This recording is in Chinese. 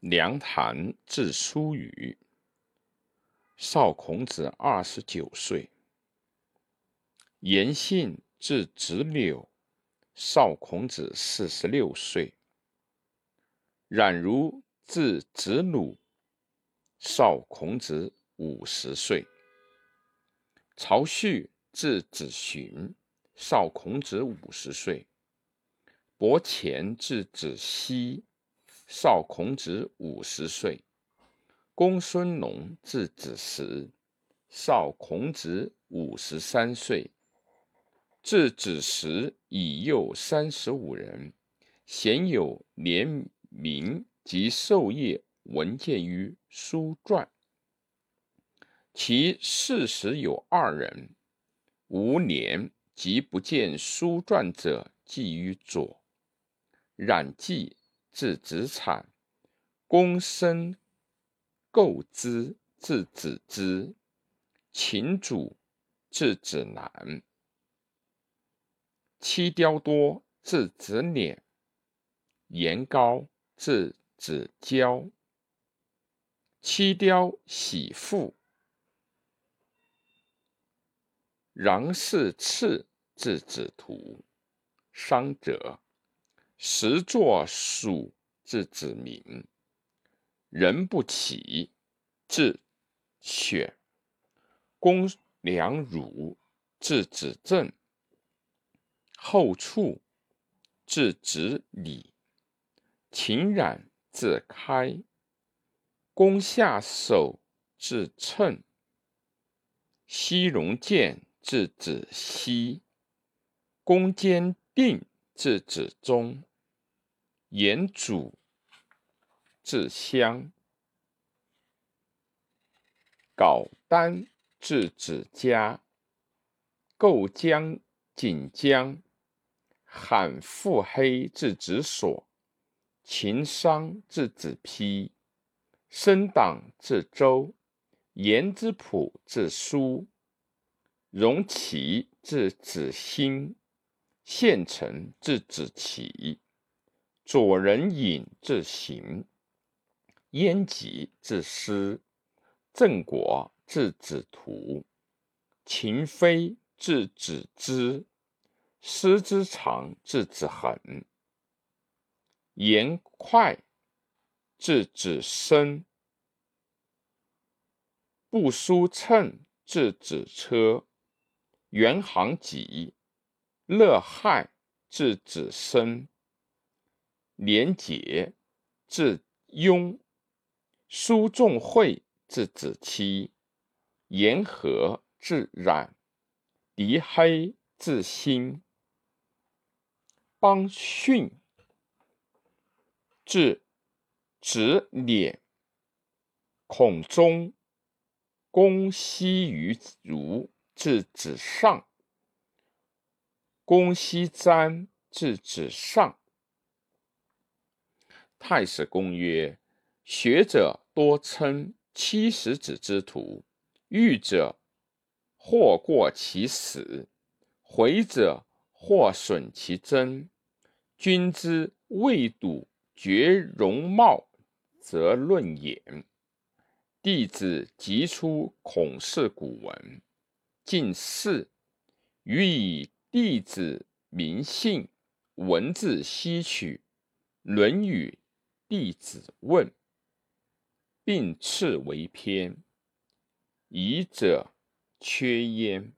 梁谈字叔宇，少孔子二十九岁。颜信字子柳，少孔子四十六岁。冉如字子鲁，少孔子五十岁。曹旭字子寻，少孔子五十岁。伯虔字子西。少孔子五十岁，公孙龙字子时，少孔子五十三岁。至子时已幼三十五人，鲜有联名及授业文见于书传。其四十有二人，无年及不见书传者，记于左。冉季。至子产，公孙构之，至子之，秦主，至子南，戚雕多，至子敛，颜高，至子交，戚雕喜父，穰氏次，至子图，商者。时作蜀字子明，人不起，字选，公良儒，字子正，后处，字子礼，秦冉，字开，公下手，字称，西戎建，字子西，公坚定。字子忠，颜祖，字襄，皋丹，字子嘉，构江，锦江，罕腹黑，字子所，秦商，字子丕，申党，字周，颜之普，字叔，荣启，字子兴。县城字子启，左人尹字行，燕吉字师，郑国字子图，秦飞字子之，师之长字子恒，颜快字子申，不书称字子车，元行己。乐害字子申，廉洁字雍，苏仲惠字子期，言和字冉，狄黑字新，邦训字子敛，孔中公西于如字子上。公西瞻，至子上。太史公曰：学者多称七十子之徒，欲者或过其死，回者或损其真。君之未睹绝容貌，则论也。弟子即出孔氏古文，近世，予以。弟子名姓，文字吸取，《论语》弟子问，并斥为篇，疑者缺焉。